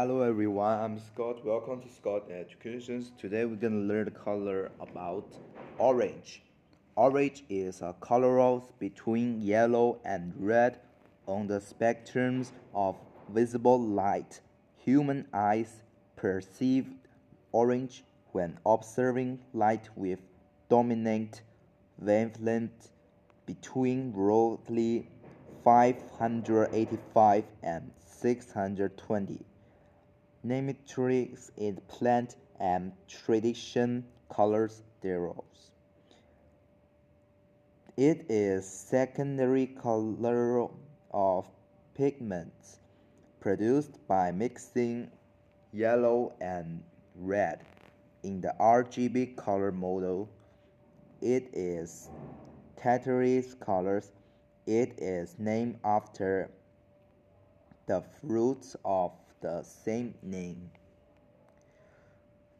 Hello everyone, I'm Scott. Welcome to Scott Educations. Today we're gonna learn the color about orange. Orange is a color between yellow and red on the spectrums of visible light. Human eyes perceive orange when observing light with dominant wavelength between roughly 585 and 620 nematrix is plant and tradition colors thereof. It is secondary color of pigments produced by mixing yellow and red. In the RGB color model, it is Tetris colors. It is named after the fruits of the same name.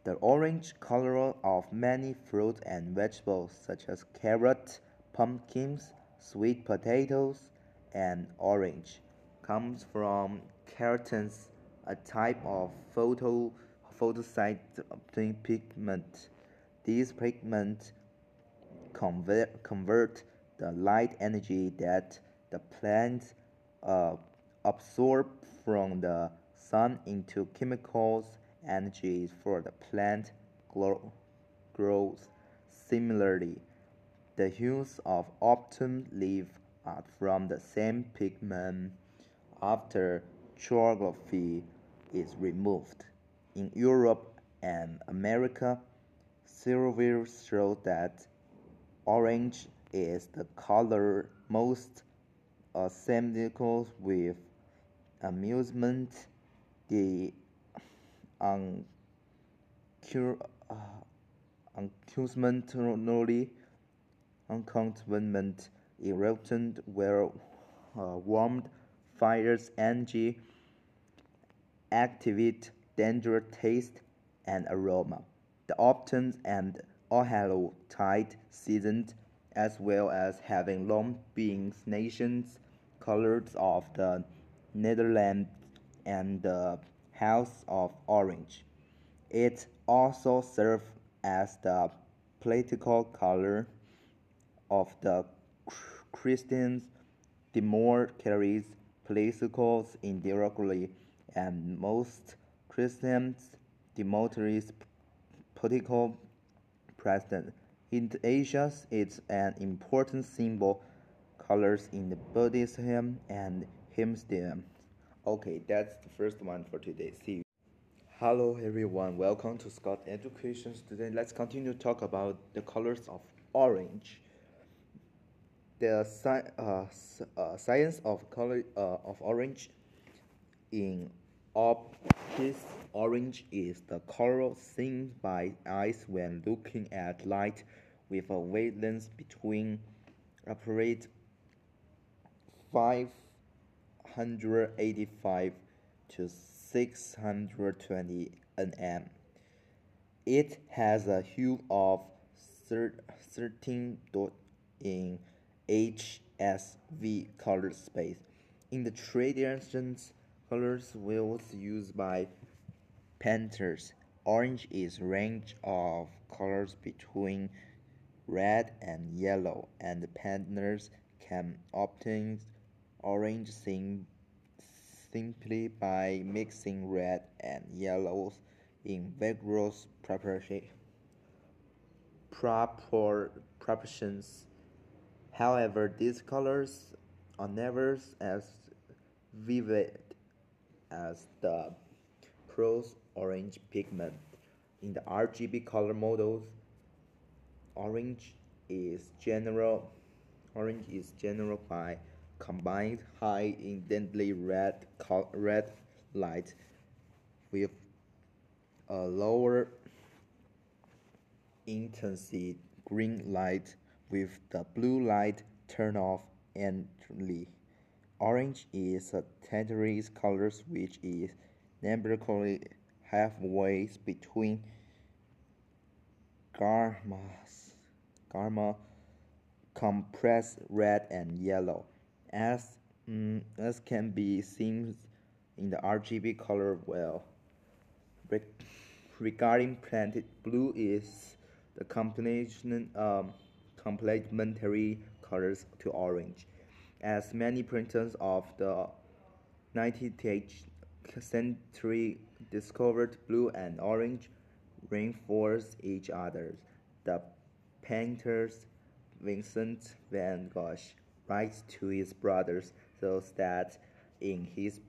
The orange color of many fruits and vegetables such as carrots, pumpkins, sweet potatoes, and orange comes from carotene, a type of photo photosynthetic pigment. These pigments convert, convert the light energy that the plants uh, absorb from the sun into chemicals energies for the plant grow, growth. Similarly, the hues of autumn leaf are from the same pigment after chlorophyll is removed. In Europe and America, surveys show that orange is the color most asymmetrical with amusement the unconventionally unconvenient eruption where uh, warmed fires energy activate danger taste and aroma. The autumn and Ohio tide seasons as well as having long been nations colors of the Netherlands and the House of Orange. It also served as the political color of the Christians. The more carries political indirectly, and most Christians demonstrate political presence. In Asia, it's an important symbol colors in the Buddhism and Hinduism. Okay, that's the first one for today. See you. Hello everyone, welcome to Scott Education. Today let's continue to talk about the colors of orange. The sci- uh, uh, science of color uh, of orange in optics orange is the color seen by eyes when looking at light with a wavelength between approximately 5 185 to 620 nm. It has a hue of 13 dot in HSV color space. In the traditions, colors wheels used by painters. Orange is range of colors between red and yellow, and painters can obtain orange sim simply by mixing red and yellows in vigorous proportions. However, these colors are never as vivid as the prose orange pigment. In the RGB color models, orange is general orange is general by combined high intensity red red light with a lower intensity green light with the blue light turned off entirely. Orange is a tertiary color which is numerically halfway between gamma's gamma compressed red and yellow as, mm, as can be seen in the RGB color well. Re regarding planted blue is the combination um, complementary colors to orange. As many printers of the 19th century discovered blue and orange reinforce each other. The painter Vincent van Gogh writes to his brothers so that in his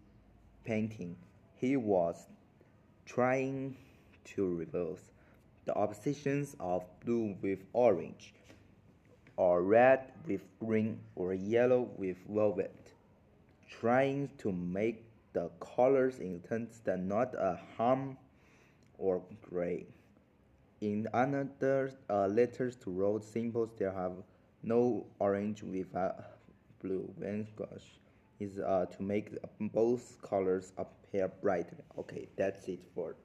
painting he was trying to reverse the oppositions of blue with orange, or red with green, or yellow with velvet, trying to make the colors that not a harm or gray. In another uh, letters to road symbols, there have no orange with uh, blue. Van Gogh is uh, to make both colors appear brighter. Okay, that's it for